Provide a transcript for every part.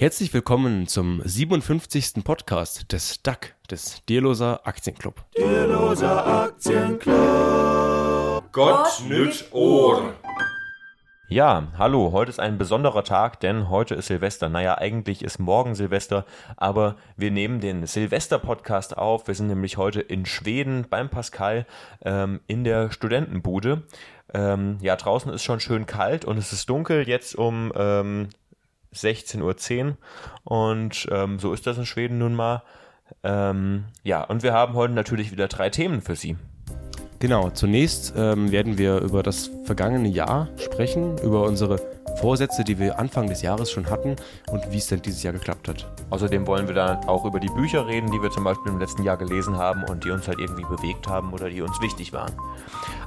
Herzlich willkommen zum 57. Podcast des DAC, des Dierloser Aktienclub. Dierloser Aktienclub. Gott nüt Ohr. Ja, hallo, heute ist ein besonderer Tag, denn heute ist Silvester. Naja, eigentlich ist morgen Silvester, aber wir nehmen den Silvester-Podcast auf. Wir sind nämlich heute in Schweden beim Pascal ähm, in der Studentenbude. Ähm, ja, draußen ist schon schön kalt und es ist dunkel, jetzt um ähm, 16.10 Uhr und ähm, so ist das in Schweden nun mal. Ähm, ja, und wir haben heute natürlich wieder drei Themen für Sie. Genau, zunächst ähm, werden wir über das vergangene Jahr sprechen, über unsere Vorsätze, die wir Anfang des Jahres schon hatten und wie es denn dieses Jahr geklappt hat. Außerdem wollen wir dann auch über die Bücher reden, die wir zum Beispiel im letzten Jahr gelesen haben und die uns halt irgendwie bewegt haben oder die uns wichtig waren.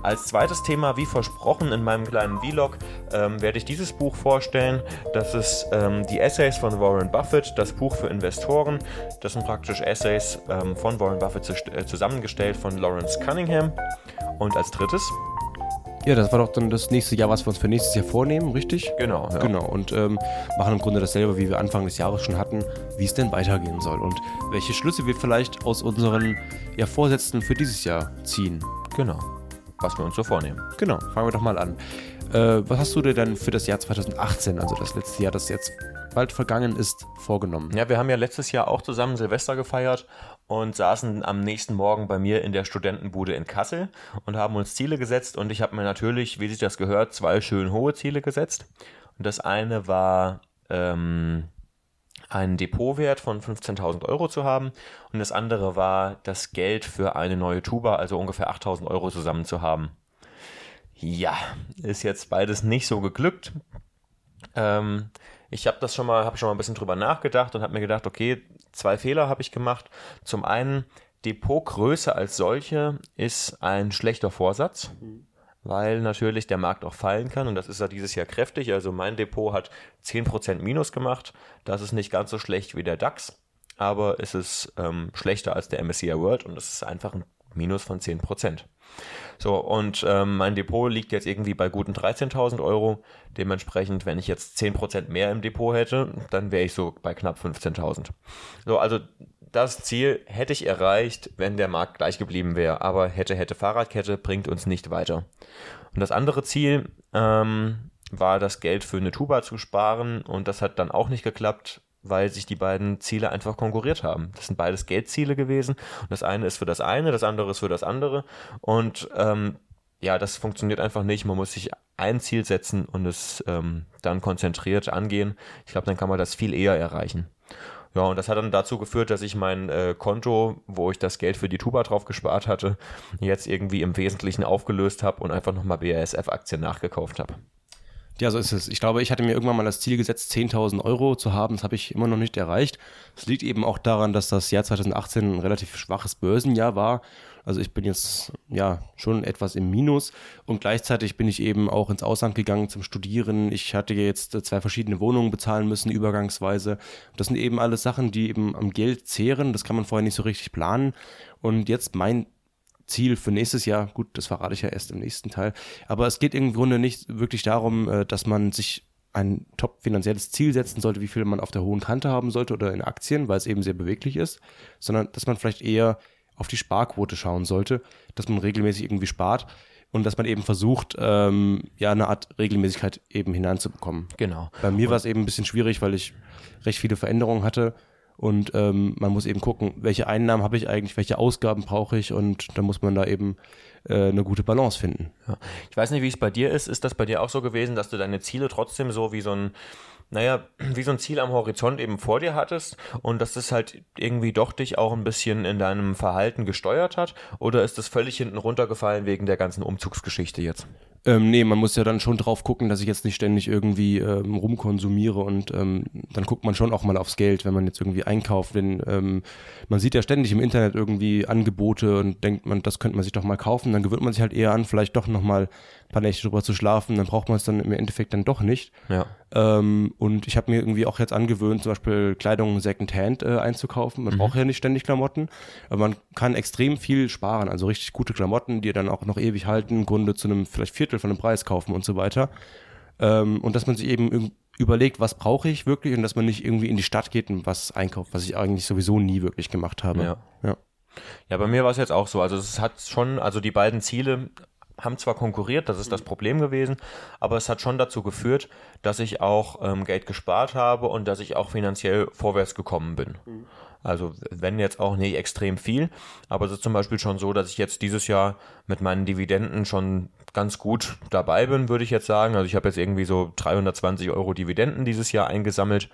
Als zweites Thema, wie versprochen in meinem kleinen Vlog, ähm, werde ich dieses Buch vorstellen. Das ist ähm, die Essays von Warren Buffett, das Buch für Investoren. Das sind praktisch Essays ähm, von Warren Buffett äh, zusammengestellt von Lawrence Cunningham. Und als drittes ja, das war doch dann das nächste Jahr, was wir uns für nächstes Jahr vornehmen, richtig? Genau. Ja. Genau. Und ähm, machen im Grunde dasselbe, wie wir Anfang des Jahres schon hatten, wie es denn weitergehen soll und welche Schlüsse wir vielleicht aus unseren ja, Vorsätzen für dieses Jahr ziehen. Genau was wir uns so vornehmen. Genau, fangen wir doch mal an. Äh, was hast du dir denn für das Jahr 2018, also das letzte Jahr, das jetzt bald vergangen ist, vorgenommen? Ja, wir haben ja letztes Jahr auch zusammen Silvester gefeiert und saßen am nächsten Morgen bei mir in der Studentenbude in Kassel und haben uns Ziele gesetzt und ich habe mir natürlich, wie sich das gehört, zwei schön hohe Ziele gesetzt. Und das eine war ähm, einen Depotwert von 15.000 Euro zu haben und das andere war das Geld für eine neue Tuba, also ungefähr 8.000 Euro zusammen zu haben. Ja, ist jetzt beides nicht so geglückt. Ähm, ich habe das schon mal, habe schon mal ein bisschen drüber nachgedacht und habe mir gedacht, okay, zwei Fehler habe ich gemacht. Zum einen, Depotgröße als solche ist ein schlechter Vorsatz. Mhm weil natürlich der Markt auch fallen kann und das ist ja dieses Jahr kräftig. Also mein Depot hat 10% Minus gemacht. Das ist nicht ganz so schlecht wie der DAX, aber es ist ähm, schlechter als der MSCI World und es ist einfach ein Minus von 10%. So, und ähm, mein Depot liegt jetzt irgendwie bei guten 13.000 Euro. Dementsprechend, wenn ich jetzt 10% mehr im Depot hätte, dann wäre ich so bei knapp 15.000. So, also das Ziel hätte ich erreicht, wenn der Markt gleich geblieben wäre. Aber hätte, hätte Fahrradkette bringt uns nicht weiter. Und das andere Ziel ähm, war, das Geld für eine Tuba zu sparen. Und das hat dann auch nicht geklappt, weil sich die beiden Ziele einfach konkurriert haben. Das sind beides Geldziele gewesen. Und das eine ist für das eine, das andere ist für das andere. Und ähm, ja, das funktioniert einfach nicht. Man muss sich ein Ziel setzen und es ähm, dann konzentriert angehen. Ich glaube, dann kann man das viel eher erreichen. Ja, und das hat dann dazu geführt, dass ich mein äh, Konto, wo ich das Geld für die Tuba drauf gespart hatte, jetzt irgendwie im Wesentlichen aufgelöst habe und einfach nochmal BASF-Aktien nachgekauft habe. Ja, so ist es. Ich glaube, ich hatte mir irgendwann mal das Ziel gesetzt, 10.000 Euro zu haben. Das habe ich immer noch nicht erreicht. Es liegt eben auch daran, dass das Jahr 2018 ein relativ schwaches Börsenjahr war also ich bin jetzt ja schon etwas im Minus und gleichzeitig bin ich eben auch ins Ausland gegangen zum Studieren. Ich hatte jetzt zwei verschiedene Wohnungen bezahlen müssen, übergangsweise. Das sind eben alles Sachen, die eben am Geld zehren. Das kann man vorher nicht so richtig planen. Und jetzt mein Ziel für nächstes Jahr, gut, das verrate ich ja erst im nächsten Teil, aber es geht im Grunde nicht wirklich darum, äh, dass man sich ein top finanzielles Ziel setzen sollte, wie viel man auf der hohen Kante haben sollte oder in Aktien, weil es eben sehr beweglich ist, sondern dass man vielleicht eher auf die Sparquote schauen sollte, dass man regelmäßig irgendwie spart und dass man eben versucht, ähm, ja, eine Art Regelmäßigkeit eben hineinzubekommen. Genau. Bei mir war es eben ein bisschen schwierig, weil ich recht viele Veränderungen hatte und ähm, man muss eben gucken, welche Einnahmen habe ich eigentlich, welche Ausgaben brauche ich und da muss man da eben äh, eine gute Balance finden. Ja. Ich weiß nicht, wie es bei dir ist. Ist das bei dir auch so gewesen, dass du deine Ziele trotzdem so wie so ein naja, wie so ein Ziel am Horizont eben vor dir hattest und dass das halt irgendwie doch dich auch ein bisschen in deinem Verhalten gesteuert hat? Oder ist das völlig hinten runtergefallen wegen der ganzen Umzugsgeschichte jetzt? Ähm, nee, man muss ja dann schon drauf gucken, dass ich jetzt nicht ständig irgendwie ähm, rumkonsumiere und ähm, dann guckt man schon auch mal aufs Geld, wenn man jetzt irgendwie einkauft. Denn ähm, man sieht ja ständig im Internet irgendwie Angebote und denkt man, das könnte man sich doch mal kaufen. Dann gewöhnt man sich halt eher an, vielleicht doch nochmal ein paar Nächte drüber zu schlafen. Dann braucht man es dann im Endeffekt dann doch nicht. Ja. Ähm, und ich habe mir irgendwie auch jetzt angewöhnt, zum Beispiel Kleidung Secondhand äh, einzukaufen. Man mhm. braucht ja nicht ständig Klamotten, aber man kann extrem viel sparen. Also richtig gute Klamotten, die dann auch noch ewig halten, im Grunde zu einem vielleicht Viertel von dem Preis kaufen und so weiter. Ähm, und dass man sich eben überlegt, was brauche ich wirklich und dass man nicht irgendwie in die Stadt geht und was einkauft, was ich eigentlich sowieso nie wirklich gemacht habe. Ja. ja. Ja, bei mir war es jetzt auch so. Also es hat schon, also die beiden Ziele haben zwar konkurriert, das ist das Problem gewesen, aber es hat schon dazu geführt, dass ich auch ähm, Geld gespart habe und dass ich auch finanziell vorwärts gekommen bin. Mhm. Also wenn jetzt auch nicht extrem viel, aber es ist zum Beispiel schon so, dass ich jetzt dieses Jahr mit meinen Dividenden schon ganz gut dabei bin, würde ich jetzt sagen. Also ich habe jetzt irgendwie so 320 Euro Dividenden dieses Jahr eingesammelt.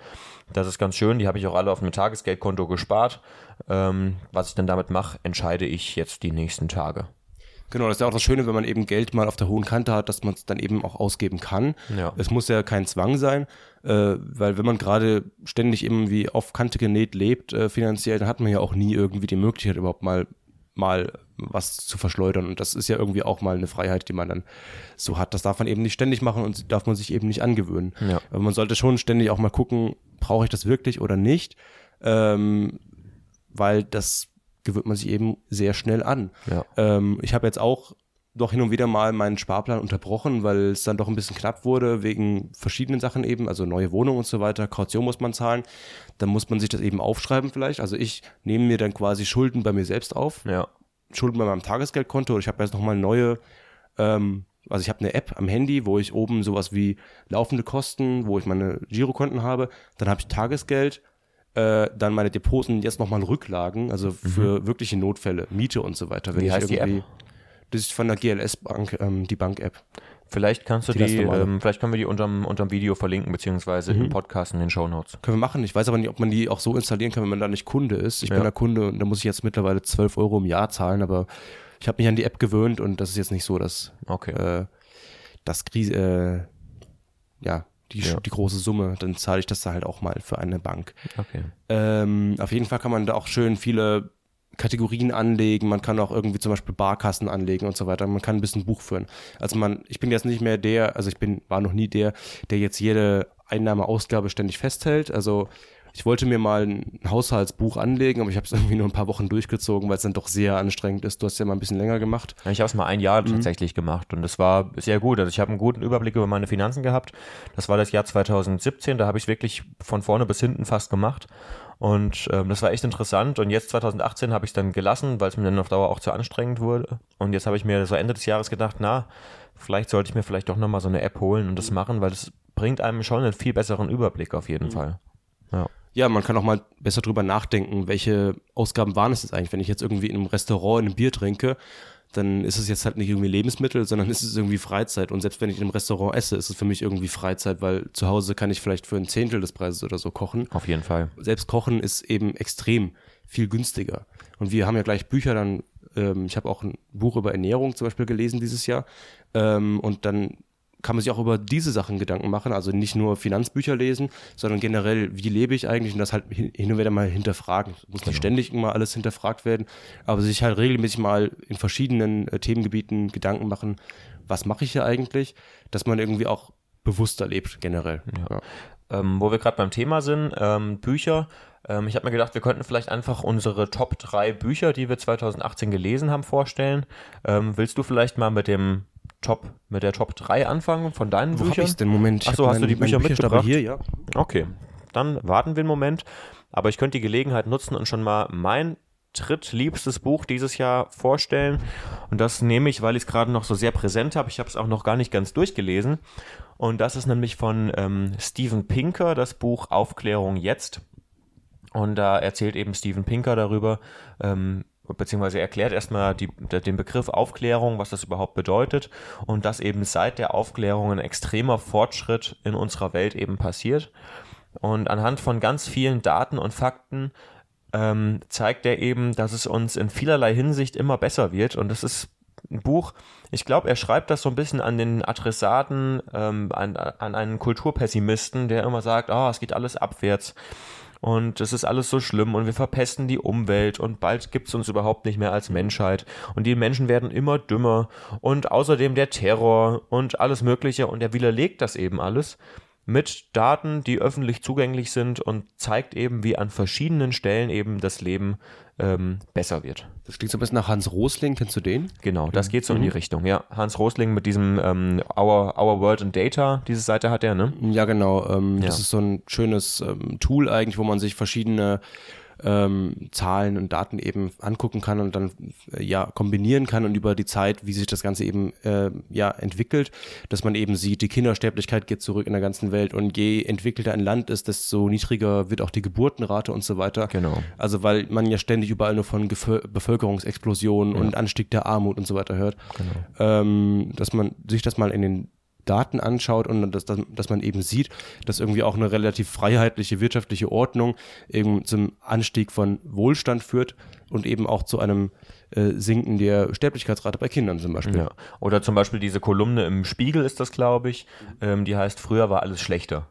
Das ist ganz schön. Die habe ich auch alle auf einem Tagesgeldkonto gespart. Ähm, was ich dann damit mache, entscheide ich jetzt die nächsten Tage. Genau, das ist ja auch das Schöne, wenn man eben Geld mal auf der hohen Kante hat, dass man es dann eben auch ausgeben kann. Ja. Es muss ja kein Zwang sein, äh, weil wenn man gerade ständig irgendwie auf Kante genäht lebt äh, finanziell, dann hat man ja auch nie irgendwie die Möglichkeit überhaupt mal mal was zu verschleudern und das ist ja irgendwie auch mal eine Freiheit, die man dann so hat. Das darf man eben nicht ständig machen und darf man sich eben nicht angewöhnen. Ja. Aber man sollte schon ständig auch mal gucken, brauche ich das wirklich oder nicht, ähm, weil das gewöhnt man sich eben sehr schnell an. Ja. Ähm, ich habe jetzt auch doch hin und wieder mal meinen Sparplan unterbrochen, weil es dann doch ein bisschen knapp wurde, wegen verschiedenen Sachen eben, also neue Wohnung und so weiter, Kaution muss man zahlen, dann muss man sich das eben aufschreiben vielleicht. Also ich nehme mir dann quasi Schulden bei mir selbst auf, ja. Schulden bei meinem Tagesgeldkonto. Ich habe jetzt nochmal neue, ähm, also ich habe eine App am Handy, wo ich oben sowas wie laufende Kosten, wo ich meine Girokonten habe, dann habe ich Tagesgeld, äh, dann meine Depots und jetzt nochmal Rücklagen, also für mhm. wirkliche Notfälle, Miete und so weiter. Wenn Wie heißt irgendwie, die App? Das ist von der GLS Bank, ähm, die Bank-App. Vielleicht kannst du die, die ähm, vielleicht können wir die unterm, unterm Video verlinken, beziehungsweise mhm. im Podcast in den Show Notes. Können wir machen. Ich weiß aber nicht, ob man die auch so installieren kann, wenn man da nicht Kunde ist. Ich ja. bin da Kunde und da muss ich jetzt mittlerweile 12 Euro im Jahr zahlen, aber ich habe mich an die App gewöhnt und das ist jetzt nicht so, dass okay. äh, das Krise, äh, ja, die, ja. die große Summe, dann zahle ich das da halt auch mal für eine Bank. Okay. Ähm, auf jeden Fall kann man da auch schön viele Kategorien anlegen, man kann auch irgendwie zum Beispiel Barkassen anlegen und so weiter. Man kann ein bisschen Buch führen. Also man, ich bin jetzt nicht mehr der, also ich bin, war noch nie der, der jetzt jede Einnahme-Ausgabe ständig festhält. Also ich wollte mir mal ein Haushaltsbuch anlegen, aber ich habe es irgendwie nur ein paar Wochen durchgezogen, weil es dann doch sehr anstrengend ist. Du hast ja mal ein bisschen länger gemacht. Ich habe es mal ein Jahr mhm. tatsächlich gemacht und das war sehr gut. Also ich habe einen guten Überblick über meine Finanzen gehabt. Das war das Jahr 2017, da habe ich wirklich von vorne bis hinten fast gemacht. Und ähm, das war echt interessant. Und jetzt 2018 habe ich es dann gelassen, weil es mir dann auf Dauer auch zu anstrengend wurde. Und jetzt habe ich mir so Ende des Jahres gedacht, na, vielleicht sollte ich mir vielleicht doch nochmal so eine App holen und das machen, weil das bringt einem schon einen viel besseren Überblick auf jeden mhm. Fall. Ja ja, man kann auch mal besser drüber nachdenken, welche Ausgaben waren es jetzt eigentlich. Wenn ich jetzt irgendwie in einem Restaurant ein Bier trinke, dann ist es jetzt halt nicht irgendwie Lebensmittel, sondern ist es irgendwie Freizeit. Und selbst wenn ich in einem Restaurant esse, ist es für mich irgendwie Freizeit, weil zu Hause kann ich vielleicht für ein Zehntel des Preises oder so kochen. Auf jeden Fall. Selbst kochen ist eben extrem viel günstiger. Und wir haben ja gleich Bücher dann, ähm, ich habe auch ein Buch über Ernährung zum Beispiel gelesen dieses Jahr. Ähm, und dann kann man sich auch über diese Sachen Gedanken machen, also nicht nur Finanzbücher lesen, sondern generell, wie lebe ich eigentlich und das halt hin und wieder mal hinterfragen. Es muss nicht genau. ständig immer alles hinterfragt werden, aber sich halt regelmäßig mal in verschiedenen äh, Themengebieten Gedanken machen, was mache ich hier eigentlich, dass man irgendwie auch bewusster lebt generell. Ja. Ja. Ähm, wo wir gerade beim Thema sind, ähm, Bücher. Ähm, ich habe mir gedacht, wir könnten vielleicht einfach unsere Top 3 Bücher, die wir 2018 gelesen haben, vorstellen. Ähm, willst du vielleicht mal mit dem Top, mit der Top 3 anfangen von deinen Wo Büchern? Wo den Moment? Achso, hast mein, du die Bücher mitgebracht? hier, ja. Okay, dann warten wir einen Moment. Aber ich könnte die Gelegenheit nutzen und schon mal mein drittliebstes Buch dieses Jahr vorstellen. Und das nehme ich, weil ich es gerade noch so sehr präsent habe. Ich habe es auch noch gar nicht ganz durchgelesen. Und das ist nämlich von ähm, Steven Pinker, das Buch Aufklärung jetzt. Und da erzählt eben Steven Pinker darüber, ähm, beziehungsweise erklärt erstmal die, den Begriff Aufklärung, was das überhaupt bedeutet und dass eben seit der Aufklärung ein extremer Fortschritt in unserer Welt eben passiert. Und anhand von ganz vielen Daten und Fakten ähm, zeigt er eben, dass es uns in vielerlei Hinsicht immer besser wird. Und das ist ein Buch, ich glaube, er schreibt das so ein bisschen an den Adressaten, ähm, an, an einen Kulturpessimisten, der immer sagt, oh, es geht alles abwärts und es ist alles so schlimm und wir verpesten die Umwelt und bald gibt es uns überhaupt nicht mehr als Menschheit. Und die Menschen werden immer dümmer und außerdem der Terror und alles Mögliche. Und er widerlegt das eben alles mit Daten, die öffentlich zugänglich sind und zeigt eben, wie an verschiedenen Stellen eben das Leben ähm, besser wird. Das klingt so ein bisschen nach Hans Rosling, kennst du den? Genau, das geht so in die Mhm. Richtung, ja. Hans Rosling mit diesem ähm, Our, Our World and Data, diese Seite hat er, ne? Ja, genau. Ähm, Ja. Das ist so ein schönes ähm, Tool eigentlich, wo man sich verschiedene ähm, Zahlen und Daten eben angucken kann und dann äh, ja kombinieren kann und über die Zeit, wie sich das Ganze eben äh, ja entwickelt, dass man eben sieht, die Kindersterblichkeit geht zurück in der ganzen Welt und je entwickelter ein Land ist, desto niedriger wird auch die Geburtenrate und so weiter. Genau. Also weil man ja ständig überall nur von Gefö Bevölkerungsexplosionen und Anstieg der Armut und so weiter hört, ähm, dass man sich das mal in den Daten anschaut und dass, dass, man eben sieht, dass irgendwie auch eine relativ freiheitliche wirtschaftliche Ordnung eben zum Anstieg von Wohlstand führt und eben auch zu einem äh, Sinken der Sterblichkeitsrate bei Kindern zum Beispiel. Ja. Oder zum Beispiel diese Kolumne im Spiegel ist das, glaube ich. Ähm, die heißt Früher war alles schlechter.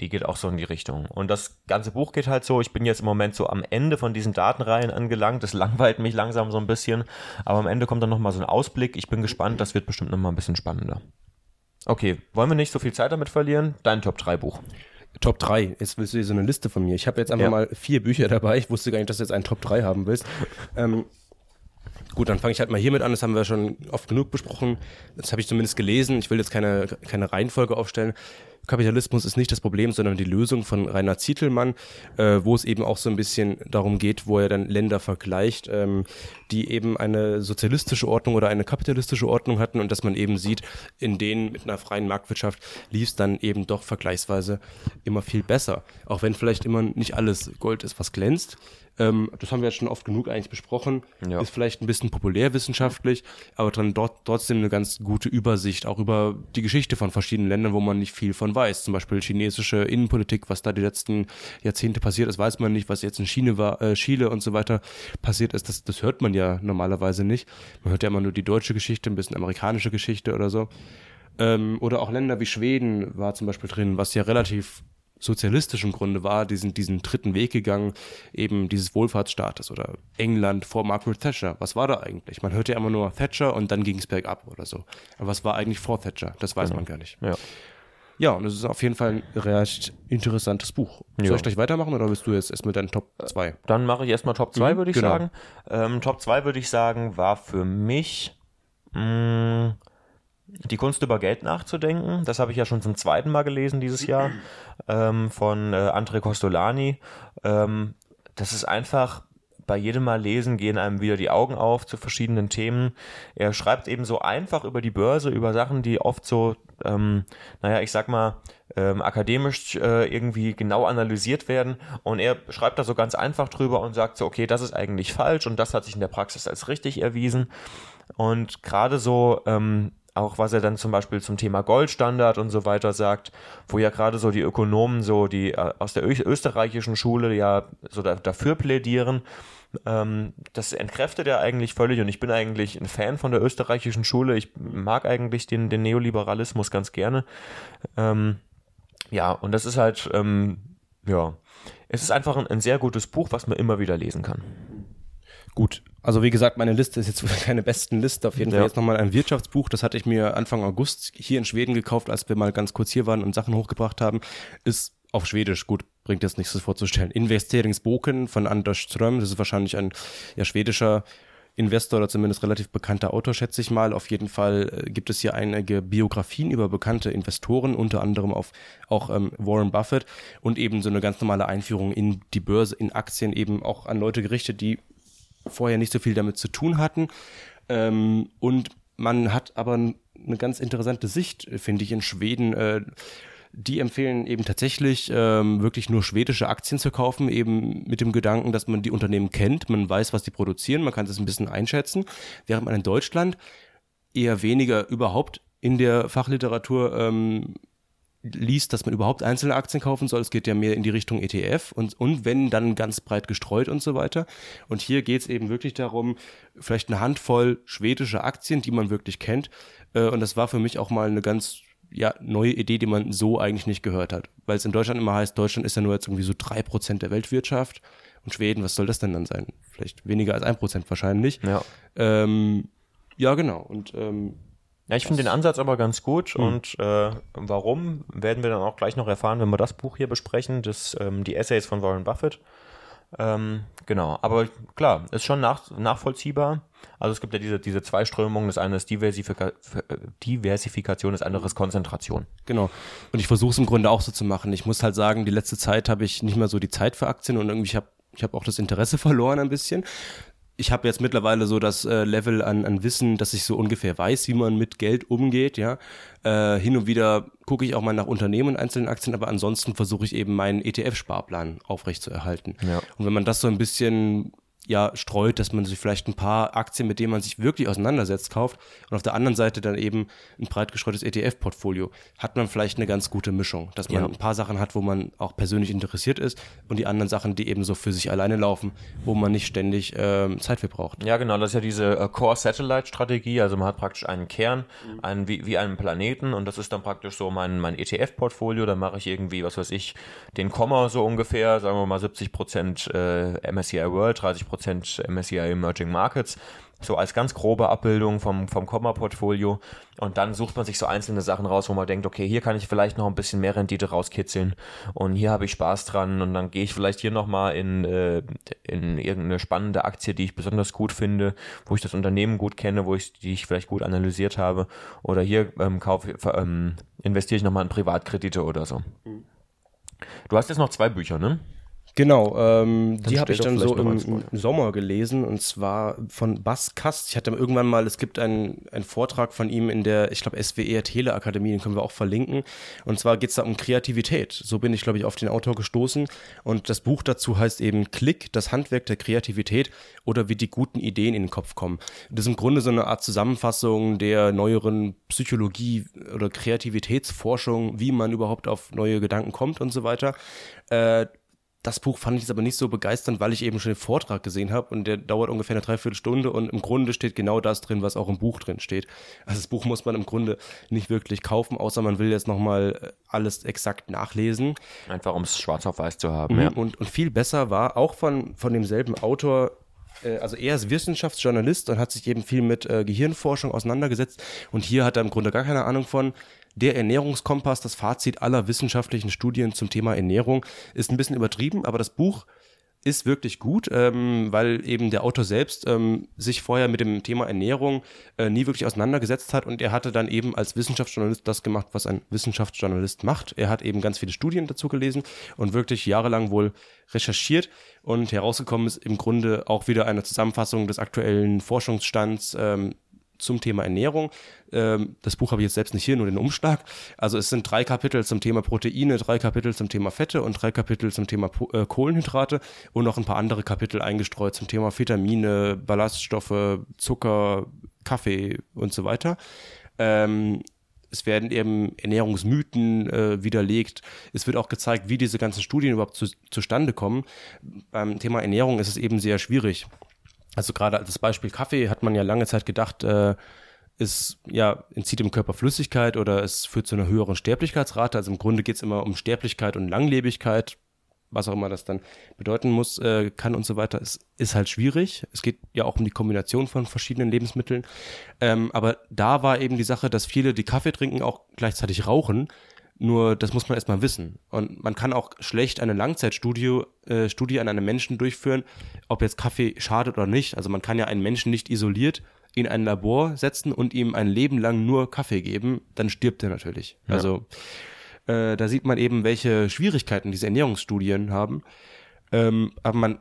Die geht auch so in die Richtung. Und das ganze Buch geht halt so. Ich bin jetzt im Moment so am Ende von diesen Datenreihen angelangt. Das langweilt mich langsam so ein bisschen. Aber am Ende kommt dann nochmal so ein Ausblick. Ich bin gespannt. Das wird bestimmt nochmal ein bisschen spannender. Okay, wollen wir nicht so viel Zeit damit verlieren? Dein Top 3 Buch. Top 3. Jetzt willst du hier so eine Liste von mir. Ich habe jetzt einfach Ja. mal vier Bücher dabei. Ich wusste gar nicht, dass du jetzt einen Top 3 haben willst. Ähm, gut, dann fange ich halt mal hiermit an. Das haben wir schon oft genug besprochen. Das habe ich zumindest gelesen. Ich will jetzt keine, keine Reihenfolge aufstellen. Kapitalismus ist nicht das Problem, sondern die Lösung von Rainer Zietelmann, äh, wo es eben auch so ein bisschen darum geht, wo er dann Länder vergleicht, ähm, die eben eine sozialistische Ordnung oder eine kapitalistische Ordnung hatten und dass man eben sieht, in denen mit einer freien Marktwirtschaft lief es dann eben doch vergleichsweise immer viel besser. Auch wenn vielleicht immer nicht alles Gold ist, was glänzt. Ähm, das haben wir jetzt schon oft genug eigentlich besprochen. Ja. Ist vielleicht ein bisschen populärwissenschaftlich, aber dann dort trotzdem eine ganz gute Übersicht, auch über die Geschichte von verschiedenen Ländern, wo man nicht viel von weiß. Zum Beispiel chinesische Innenpolitik, was da die letzten Jahrzehnte passiert ist, weiß man nicht, was jetzt in China war, äh, Chile und so weiter passiert ist. Das, das hört man ja normalerweise nicht. Man hört ja immer nur die deutsche Geschichte, ein bisschen amerikanische Geschichte oder so. Ähm, oder auch Länder wie Schweden war zum Beispiel drin, was ja relativ sozialistisch im Grunde war, diesen, diesen dritten Weg gegangen, eben dieses Wohlfahrtsstaates oder England vor Margaret Thatcher. Was war da eigentlich? Man hörte ja immer nur Thatcher und dann ging es bergab oder so. Aber was war eigentlich vor Thatcher? Das weiß man gar nicht. Ja. Ja, und es ist auf jeden Fall ein recht interessantes Buch. Soll Ja. ich gleich weitermachen oder willst du jetzt erst mit deinen Top 2? Dann mache ich erstmal Top 2, Mhm, würde ich genau. sagen. Ähm, Top 2 würde ich sagen, war für mich mh, die Kunst über Geld nachzudenken. Das habe ich ja schon zum zweiten Mal gelesen dieses Jahr ähm, von äh, André Costolani. Ähm, das ist einfach bei jedem Mal lesen gehen einem wieder die Augen auf zu verschiedenen Themen. Er schreibt eben so einfach über die Börse, über Sachen, die oft so, ähm, naja, ich sag mal, ähm, akademisch äh, irgendwie genau analysiert werden. Und er schreibt da so ganz einfach drüber und sagt so, okay, das ist eigentlich falsch und das hat sich in der Praxis als richtig erwiesen. Und gerade so, ähm, auch was er dann zum Beispiel zum Thema Goldstandard und so weiter sagt, wo ja gerade so die Ökonomen so die äh, aus der österreichischen Schule ja so da, dafür plädieren, ähm, das entkräftet er eigentlich völlig und ich bin eigentlich ein Fan von der österreichischen Schule. Ich mag eigentlich den, den Neoliberalismus ganz gerne. Ähm, ja, und das ist halt, ähm, ja, es ist einfach ein, ein sehr gutes Buch, was man immer wieder lesen kann. Gut, also wie gesagt, meine Liste ist jetzt keine besten Liste. Auf jeden Fall Ja. jetzt nochmal ein Wirtschaftsbuch. Das hatte ich mir Anfang August hier in Schweden gekauft, als wir mal ganz kurz hier waren und Sachen hochgebracht haben. Ist auf Schwedisch. Gut, bringt jetzt nichts vorzustellen. Investeringsboken von Anders Ström. Das ist wahrscheinlich ein ja, schwedischer Investor oder zumindest relativ bekannter Autor, schätze ich mal. Auf jeden Fall äh, gibt es hier einige Biografien über bekannte Investoren, unter anderem auf auch ähm, Warren Buffett und eben so eine ganz normale Einführung in die Börse, in Aktien, eben auch an Leute gerichtet, die vorher nicht so viel damit zu tun hatten. Ähm, und man hat aber eine ganz interessante Sicht, äh, finde ich, in Schweden. Äh, die empfehlen eben tatsächlich ähm, wirklich nur schwedische Aktien zu kaufen, eben mit dem Gedanken, dass man die Unternehmen kennt, man weiß, was die produzieren, man kann das ein bisschen einschätzen, während man in Deutschland eher weniger überhaupt in der Fachliteratur ähm, liest, dass man überhaupt einzelne Aktien kaufen soll. Es geht ja mehr in die Richtung ETF und, und wenn, dann ganz breit gestreut und so weiter. Und hier geht es eben wirklich darum, vielleicht eine Handvoll schwedische Aktien, die man wirklich kennt. Äh, und das war für mich auch mal eine ganz ja, neue Idee, die man so eigentlich nicht gehört hat. Weil es in Deutschland immer heißt, Deutschland ist ja nur jetzt irgendwie so drei Prozent der Weltwirtschaft. Und Schweden, was soll das denn dann sein? Vielleicht weniger als ein Prozent wahrscheinlich. Ja. Ähm, ja, genau. Und ähm, Ja, ich finde den Ansatz aber ganz gut mhm. und äh, warum werden wir dann auch gleich noch erfahren, wenn wir das Buch hier besprechen, das, ähm, die Essays von Warren Buffett. Ähm, genau, aber klar, ist schon nach, nachvollziehbar. Also es gibt ja diese, diese zwei Strömungen, das eine ist Diversifika Diversifikation, das andere ist Konzentration. Genau. Und ich versuche es im Grunde auch so zu machen. Ich muss halt sagen, die letzte Zeit habe ich nicht mehr so die Zeit für Aktien und irgendwie ich habe ich habe auch das Interesse verloren ein bisschen ich habe jetzt mittlerweile so das äh, Level an, an Wissen, dass ich so ungefähr weiß, wie man mit Geld umgeht, ja. Äh, hin und wieder gucke ich auch mal nach Unternehmen und einzelnen Aktien, aber ansonsten versuche ich eben meinen ETF-Sparplan aufrechtzuerhalten. Ja. Und wenn man das so ein bisschen ja streut, dass man sich vielleicht ein paar Aktien, mit denen man sich wirklich auseinandersetzt, kauft und auf der anderen Seite dann eben ein breit gestreutes ETF-Portfolio, hat man vielleicht eine ganz gute Mischung, dass man ja. ein paar Sachen hat, wo man auch persönlich interessiert ist und die anderen Sachen, die eben so für sich alleine laufen, wo man nicht ständig ähm, Zeit für braucht. Ja, genau, das ist ja diese äh, Core-Satellite-Strategie, also man hat praktisch einen Kern, einen, wie, wie einen Planeten und das ist dann praktisch so mein, mein ETF-Portfolio, da mache ich irgendwie, was weiß ich, den Komma so ungefähr, sagen wir mal 70 Prozent äh, MSCI World, 30 Prozent MSCI Emerging Markets, so als ganz grobe Abbildung vom, vom Komma-Portfolio. Und dann sucht man sich so einzelne Sachen raus, wo man denkt, okay, hier kann ich vielleicht noch ein bisschen mehr Rendite rauskitzeln und hier habe ich Spaß dran und dann gehe ich vielleicht hier nochmal in, äh, in irgendeine spannende Aktie, die ich besonders gut finde, wo ich das Unternehmen gut kenne, wo ich die ich vielleicht gut analysiert habe oder hier ähm, kaufe, ähm, investiere ich nochmal in Privatkredite oder so. Mhm. Du hast jetzt noch zwei Bücher, ne? Genau, ähm, die habe ich dann so im, im, Sommer gelesen und zwar von Bas Kast. Ich hatte irgendwann mal, es gibt einen, einen Vortrag von ihm in der, ich glaube, SWR Teleakademie, den können wir auch verlinken. Und zwar geht es da um Kreativität. So bin ich, glaube ich, auf den Autor gestoßen. Und das Buch dazu heißt eben Klick, das Handwerk der Kreativität oder wie die guten Ideen in den Kopf kommen. Das ist im Grunde so eine Art Zusammenfassung der neueren Psychologie oder Kreativitätsforschung, wie man überhaupt auf neue Gedanken kommt und so weiter. Äh, das Buch fand ich jetzt aber nicht so begeisternd, weil ich eben schon den Vortrag gesehen habe und der dauert ungefähr eine Dreiviertelstunde und im Grunde steht genau das drin, was auch im Buch drin steht. Also das Buch muss man im Grunde nicht wirklich kaufen, außer man will jetzt nochmal äh, alles exakt nachlesen. Einfach um es schwarz auf weiß zu haben, mhm. ja. Und, und viel besser war auch von, von demselben Autor äh, also er ist Wissenschaftsjournalist und hat sich eben viel mit äh, Gehirnforschung auseinandergesetzt und hier hat er im Grunde gar keine Ahnung von. Der Ernährungskompass, das Fazit aller wissenschaftlichen Studien zum Thema Ernährung, ist ein bisschen übertrieben, aber das Buch ist wirklich gut, ähm, weil eben der Autor selbst ähm, sich vorher mit dem Thema Ernährung äh, nie wirklich auseinandergesetzt hat und er hatte dann eben als Wissenschaftsjournalist das gemacht, was ein Wissenschaftsjournalist macht. Er hat eben ganz viele Studien dazu gelesen und wirklich jahrelang wohl recherchiert und herausgekommen ist im Grunde auch wieder eine Zusammenfassung des aktuellen Forschungsstands ähm, zum Thema Ernährung. Ähm, das Buch habe ich jetzt selbst nicht hier, nur den Umschlag. Also es sind drei Kapitel zum Thema Proteine, drei Kapitel zum Thema Fette und drei Kapitel zum Thema äh, Kohlenhydrate und noch ein paar andere Kapitel eingestreut zum Thema Vitamine, Ballaststoffe, Zucker, Kaffee und so weiter. Ähm, es werden eben Ernährungsmythen äh, widerlegt. Es wird auch gezeigt, wie diese ganzen Studien überhaupt zu, zustande kommen. Beim Thema Ernährung ist es eben sehr schwierig. Also gerade als Beispiel Kaffee hat man ja lange Zeit gedacht, äh, es ja, entzieht dem Körper Flüssigkeit oder es führt zu einer höheren Sterblichkeitsrate. Also im Grunde geht es immer um Sterblichkeit und Langlebigkeit, was auch immer das dann bedeuten muss, äh, kann und so weiter. Es ist halt schwierig. Es geht ja auch um die Kombination von verschiedenen Lebensmitteln. Ähm, aber da war eben die Sache, dass viele, die Kaffee trinken, auch gleichzeitig rauchen. Nur das muss man erstmal wissen. Und man kann auch schlecht eine Langzeitstudie äh, Studie an einem Menschen durchführen, ob jetzt Kaffee schadet oder nicht. Also man kann ja einen Menschen nicht isoliert in ein Labor setzen und ihm ein Leben lang nur Kaffee geben, dann stirbt er natürlich. Ja. Also äh, da sieht man eben, welche Schwierigkeiten diese Ernährungsstudien haben. Ähm, aber man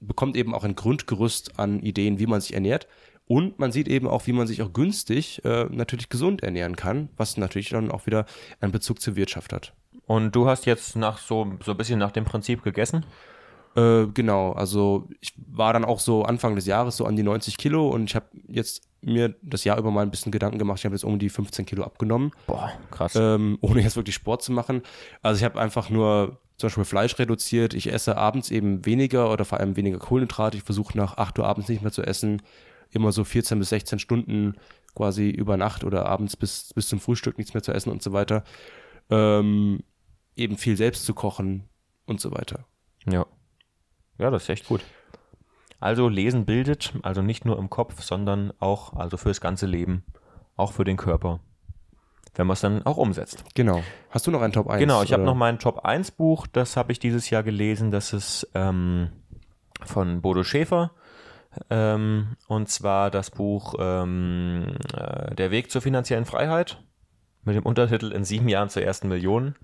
bekommt eben auch ein Grundgerüst an Ideen, wie man sich ernährt. Und man sieht eben auch, wie man sich auch günstig äh, natürlich gesund ernähren kann, was natürlich dann auch wieder einen Bezug zur Wirtschaft hat. Und du hast jetzt nach so, so ein bisschen nach dem Prinzip gegessen? Äh, genau, also ich war dann auch so Anfang des Jahres so an die 90 Kilo und ich habe jetzt mir das Jahr über mal ein bisschen Gedanken gemacht. Ich habe jetzt um die 15 Kilo abgenommen. Boah, krass. Ähm, ohne jetzt wirklich Sport zu machen. Also ich habe einfach nur zum Beispiel Fleisch reduziert. Ich esse abends eben weniger oder vor allem weniger Kohlenhydrate. Ich versuche nach 8 Uhr abends nicht mehr zu essen immer so 14 bis 16 Stunden quasi über Nacht oder abends bis, bis zum Frühstück nichts mehr zu essen und so weiter. Ähm, eben viel selbst zu kochen und so weiter. Ja. Ja, das ist echt gut. Also Lesen bildet, also nicht nur im Kopf, sondern auch also fürs ganze Leben auch für den Körper. Wenn man es dann auch umsetzt. Genau. Hast du noch ein Top 1? Genau, ich habe noch mein Top 1 Buch, das habe ich dieses Jahr gelesen, das ist ähm, von Bodo Schäfer. Ähm, und zwar das Buch ähm, äh, Der Weg zur finanziellen Freiheit mit dem Untertitel In sieben Jahren zur ersten Million.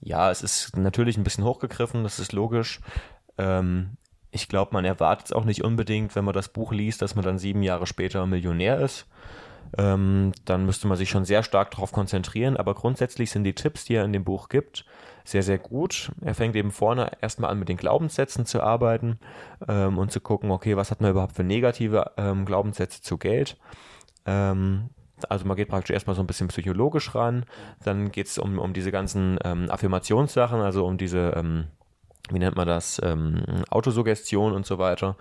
Ja, es ist natürlich ein bisschen hochgegriffen, das ist logisch. Ähm, ich glaube, man erwartet es auch nicht unbedingt, wenn man das Buch liest, dass man dann sieben Jahre später Millionär ist. Ähm, dann müsste man sich schon sehr stark darauf konzentrieren. Aber grundsätzlich sind die Tipps, die er in dem Buch gibt, sehr, sehr gut. Er fängt eben vorne erstmal an, mit den Glaubenssätzen zu arbeiten ähm, und zu gucken, okay, was hat man überhaupt für negative ähm, Glaubenssätze zu Geld. Ähm, also man geht praktisch erstmal so ein bisschen psychologisch ran. Dann geht es um, um diese ganzen ähm, Affirmationssachen, also um diese, ähm, wie nennt man das, ähm, Autosuggestion und so weiter.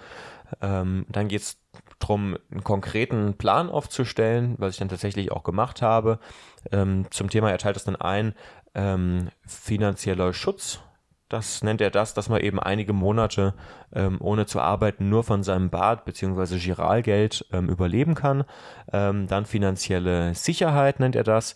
Dann geht es darum, einen konkreten Plan aufzustellen, was ich dann tatsächlich auch gemacht habe. Ähm, zum Thema, er teilt es dann ein, ähm, finanzieller Schutz. Das nennt er das, dass man eben einige Monate ähm, ohne zu arbeiten nur von seinem Bad bzw. Giralgeld ähm, überleben kann. Ähm, dann finanzielle Sicherheit nennt er das.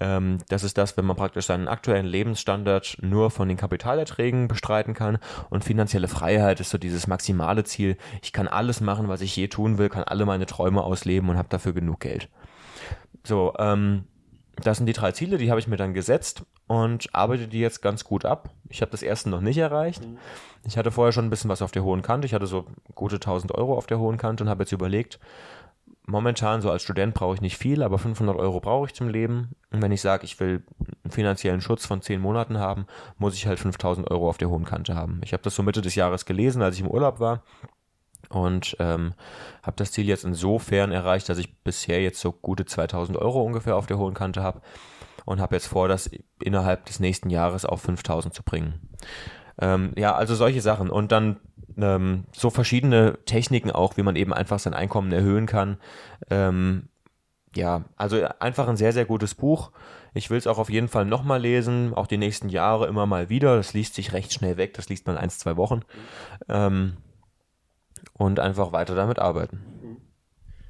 Ähm, das ist das, wenn man praktisch seinen aktuellen Lebensstandard nur von den Kapitalerträgen bestreiten kann. Und finanzielle Freiheit ist so dieses maximale Ziel. Ich kann alles machen, was ich je tun will, kann alle meine Träume ausleben und habe dafür genug Geld. So, ähm, das sind die drei Ziele, die habe ich mir dann gesetzt und arbeite die jetzt ganz gut ab. Ich habe das erste noch nicht erreicht. Ich hatte vorher schon ein bisschen was auf der hohen Kante. Ich hatte so gute 1000 Euro auf der hohen Kante und habe jetzt überlegt, momentan so als Student brauche ich nicht viel, aber 500 Euro brauche ich zum Leben. Und wenn ich sage, ich will einen finanziellen Schutz von 10 Monaten haben, muss ich halt 5000 Euro auf der hohen Kante haben. Ich habe das so Mitte des Jahres gelesen, als ich im Urlaub war und ähm, habe das Ziel jetzt insofern erreicht, dass ich bisher jetzt so gute 2000 Euro ungefähr auf der hohen Kante habe und habe jetzt vor, das innerhalb des nächsten Jahres auf 5000 zu bringen. Ähm, ja, also solche Sachen und dann ähm, so verschiedene Techniken auch, wie man eben einfach sein Einkommen erhöhen kann. Ähm, ja, also einfach ein sehr, sehr gutes Buch. Ich will es auch auf jeden Fall nochmal lesen, auch die nächsten Jahre immer mal wieder. Das liest sich recht schnell weg, das liest man ein, zwei Wochen. Ähm, und einfach weiter damit arbeiten.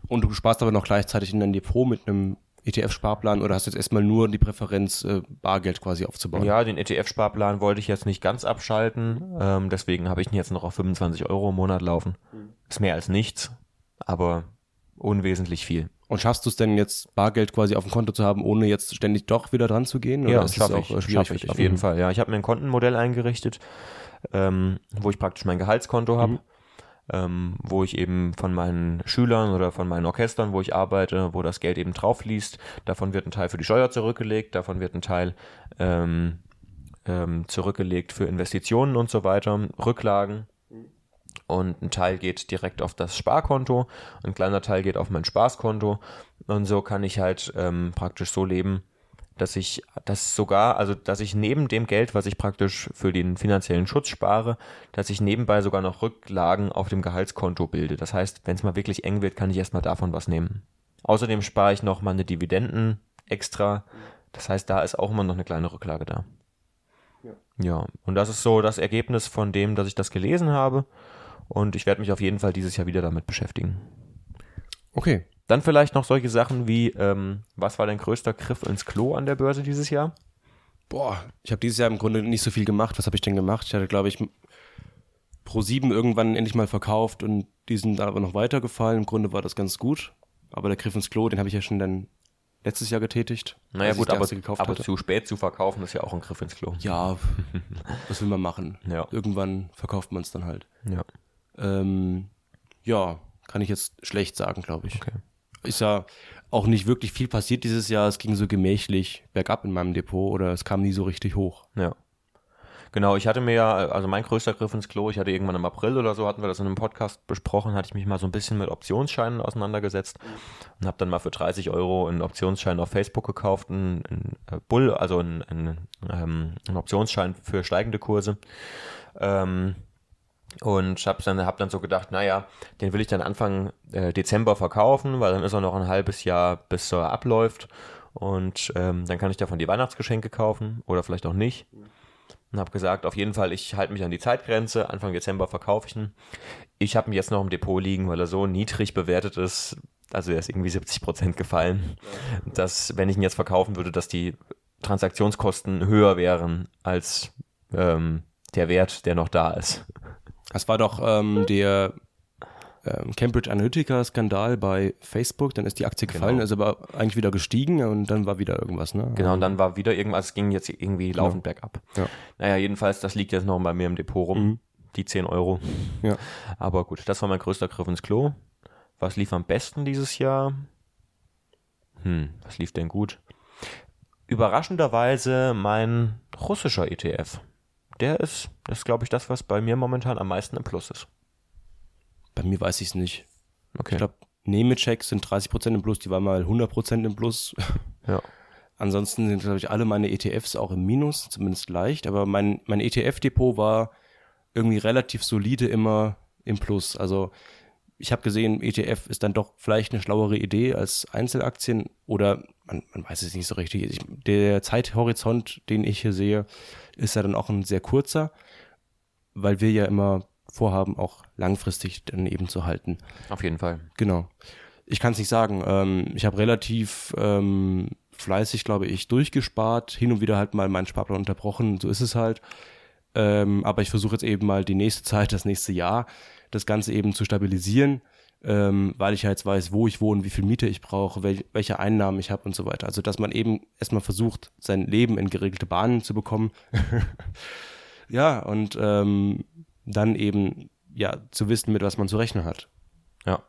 Und du sparst aber noch gleichzeitig in dein Depot mit einem ETF-Sparplan oder hast jetzt erstmal nur die Präferenz, äh, Bargeld quasi aufzubauen? Ja, den ETF-Sparplan wollte ich jetzt nicht ganz abschalten. Ähm, deswegen habe ich ihn jetzt noch auf 25 Euro im Monat laufen. Ist mehr als nichts, aber unwesentlich viel. Und schaffst du es denn jetzt, Bargeld quasi auf dem Konto zu haben, ohne jetzt ständig doch wieder dran zu gehen? Ja, ist das schaffe auch, ich, äh, schwierig schaff ich auf jeden Fall. Ja, ich habe mir ein Kontenmodell eingerichtet, ähm, wo ich praktisch mein Gehaltskonto habe, ähm, wo ich eben von meinen Schülern oder von meinen Orchestern, wo ich arbeite, wo das Geld eben drauf fließt, davon wird ein Teil für die Steuer zurückgelegt, davon wird ein Teil ähm, ähm, zurückgelegt für Investitionen und so weiter, Rücklagen. Und ein Teil geht direkt auf das Sparkonto, ein kleiner Teil geht auf mein Spaßkonto. Und so kann ich halt ähm, praktisch so leben, dass ich das sogar, also dass ich neben dem Geld, was ich praktisch für den finanziellen Schutz spare, dass ich nebenbei sogar noch Rücklagen auf dem Gehaltskonto bilde. Das heißt, wenn es mal wirklich eng wird, kann ich erstmal davon was nehmen. Außerdem spare ich noch meine Dividenden extra. Das heißt, da ist auch immer noch eine kleine Rücklage da. Ja, und das ist so das Ergebnis von dem, dass ich das gelesen habe. Und ich werde mich auf jeden Fall dieses Jahr wieder damit beschäftigen. Okay. Dann vielleicht noch solche Sachen wie, ähm, was war dein größter Griff ins Klo an der Börse dieses Jahr? Boah, ich habe dieses Jahr im Grunde nicht so viel gemacht. Was habe ich denn gemacht? Ich hatte, glaube ich, Pro 7 irgendwann endlich mal verkauft und die sind dann aber noch weitergefallen. Im Grunde war das ganz gut. Aber der Griff ins Klo, den habe ich ja schon dann letztes Jahr getätigt. Naja gut, aber, aber zu spät zu verkaufen ist ja auch ein Griff ins Klo. Ja, was will man machen? Ja. Irgendwann verkauft man es dann halt. Ja. Ähm, ja, kann ich jetzt schlecht sagen, glaube ich. Okay. Ist ja auch nicht wirklich viel passiert dieses Jahr. Es ging so gemächlich bergab in meinem Depot oder es kam nie so richtig hoch. Ja. Genau, ich hatte mir ja, also mein größter Griff ins Klo, ich hatte irgendwann im April oder so, hatten wir das in einem Podcast besprochen, hatte ich mich mal so ein bisschen mit Optionsscheinen auseinandergesetzt und habe dann mal für 30 Euro einen Optionsschein auf Facebook gekauft, einen, einen äh, Bull, also einen, einen, ähm, einen Optionsschein für steigende Kurse. Ähm, und habe dann, hab dann so gedacht, naja, den will ich dann Anfang äh, Dezember verkaufen, weil dann ist er noch ein halbes Jahr, bis er abläuft. Und ähm, dann kann ich davon die Weihnachtsgeschenke kaufen oder vielleicht auch nicht. Und habe gesagt, auf jeden Fall, ich halte mich an die Zeitgrenze. Anfang Dezember verkaufe ich ihn. Ich habe ihn jetzt noch im Depot liegen, weil er so niedrig bewertet ist, also er ist irgendwie 70 Prozent gefallen, dass, wenn ich ihn jetzt verkaufen würde, dass die Transaktionskosten höher wären als ähm, der Wert, der noch da ist. Das war doch ähm, der ähm, Cambridge Analytica-Skandal bei Facebook, dann ist die Aktie gefallen, Genau. ist aber eigentlich wieder gestiegen und dann war wieder irgendwas, ne? Genau, und dann war wieder irgendwas, es ging jetzt irgendwie laufend bergab. Ja. Naja, jedenfalls, das liegt jetzt noch bei mir im Depot rum, Mhm. die 10 Euro. Ja. Aber gut, das war mein größter Griff ins Klo. Was lief am besten dieses Jahr? Hm, was lief denn gut? Überraschenderweise mein russischer ETF. Der ist, das ist glaube ich das, was bei mir momentan am meisten im Plus ist. Bei mir weiß ich es nicht. Okay. Ich glaube, Nemetschek sind 30% im Plus, die war mal 100% im Plus. ja. Ansonsten sind, glaube ich, alle meine ETFs auch im Minus, zumindest leicht. Aber mein, mein ETF-Depot war irgendwie relativ solide immer im Plus. Also ich habe gesehen, ETF ist dann doch vielleicht eine schlauere Idee als Einzelaktien oder man, man weiß es nicht so richtig. Ich, der Zeithorizont, den ich hier sehe, ist ja dann auch ein sehr kurzer, weil wir ja immer vorhaben, auch langfristig dann eben zu halten. Auf jeden Fall. Genau. Ich kann es nicht sagen. Ähm, ich habe relativ ähm, fleißig, glaube ich, durchgespart, hin und wieder halt mal meinen Sparplan unterbrochen, so ist es halt. Ähm, aber ich versuche jetzt eben mal die nächste Zeit, das nächste Jahr, das Ganze eben zu stabilisieren, ähm, weil ich ja jetzt weiß, wo ich wohne, wie viel Miete ich brauche, wel welche Einnahmen ich habe und so weiter. Also dass man eben erstmal versucht, sein Leben in geregelte Bahnen zu bekommen. ja, und ähm, dann eben ja zu wissen, mit was man zu rechnen hat. Ja.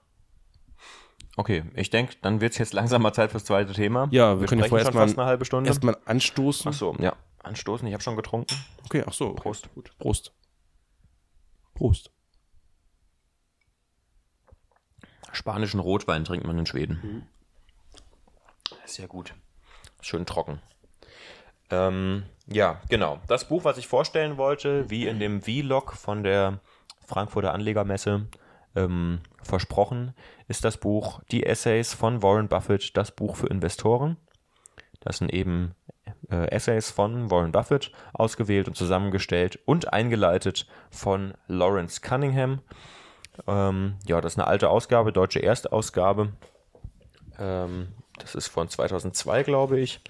Okay, ich denke, dann wird es jetzt langsam mal Zeit fürs zweite Thema. Ja, wir können ja vorher schon erstmal fast eine halbe Stunde. Erstmal anstoßen. Ach so, ja. Anstoßen, ich habe schon getrunken. Okay, ach so. Prost. Gut. Prost. Prost. Spanischen Rotwein trinkt man in Schweden. Sehr gut. Schön trocken. Ähm, ja, genau. Das Buch, was ich vorstellen wollte, wie in dem Vlog von der Frankfurter Anlegermesse ähm, versprochen, ist das Buch Die Essays von Warren Buffett, das Buch für Investoren. Das sind eben äh, Essays von Warren Buffett, ausgewählt und zusammengestellt und eingeleitet von Lawrence Cunningham. Ähm, ja, das ist eine alte Ausgabe, deutsche Erstausgabe. Ähm, das ist von 2002, glaube ich.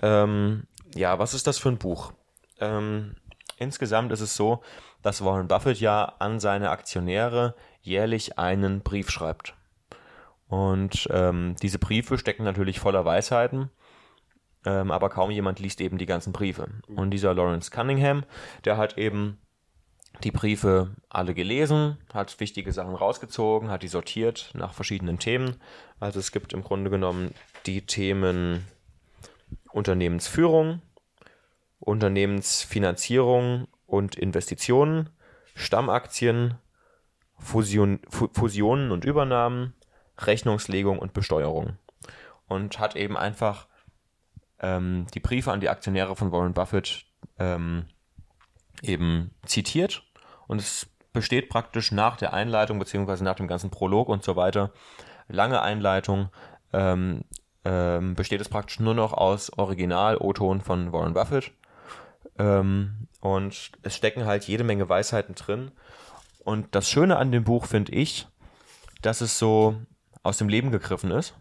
Ähm, ja, was ist das für ein Buch? Ähm, insgesamt ist es so, dass Warren Buffett ja an seine Aktionäre jährlich einen Brief schreibt. Und ähm, diese Briefe stecken natürlich voller Weisheiten, ähm, aber kaum jemand liest eben die ganzen Briefe. Und dieser Lawrence Cunningham, der hat eben die Briefe alle gelesen, hat wichtige Sachen rausgezogen, hat die sortiert nach verschiedenen Themen. Also es gibt im Grunde genommen die Themen Unternehmensführung, Unternehmensfinanzierung und Investitionen, Stammaktien, Fusion, Fu- Fusionen und Übernahmen, Rechnungslegung und Besteuerung. Und hat eben einfach ähm, die Briefe an die Aktionäre von Warren Buffett ähm, eben zitiert und es besteht praktisch nach der Einleitung beziehungsweise nach dem ganzen Prolog und so weiter, lange Einleitung, ähm, ähm, besteht es praktisch nur noch aus Original-O-Ton von Warren Buffett. Ähm, und es stecken halt jede Menge Weisheiten drin. Und das Schöne an dem Buch finde ich, dass es so aus dem Leben gegriffen ist.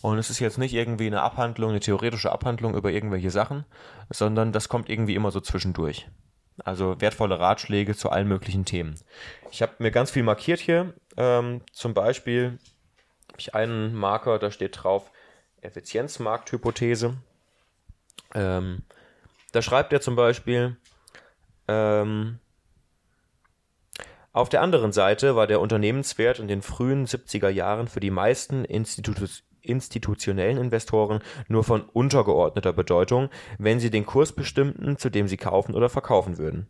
Und es ist jetzt nicht irgendwie eine Abhandlung, eine theoretische Abhandlung über irgendwelche Sachen, sondern das kommt irgendwie immer so zwischendurch. Also wertvolle Ratschläge zu allen möglichen Themen. Ich habe mir ganz viel markiert hier. Ähm, zum Beispiel habe ich einen Marker, da steht drauf Effizienzmarkthypothese. Ähm, da schreibt er zum Beispiel, ähm, auf der anderen Seite war der Unternehmenswert in den frühen 70er Jahren für die meisten Institu institutionellen Investoren nur von untergeordneter Bedeutung, wenn sie den Kurs bestimmten, zu dem sie kaufen oder verkaufen würden.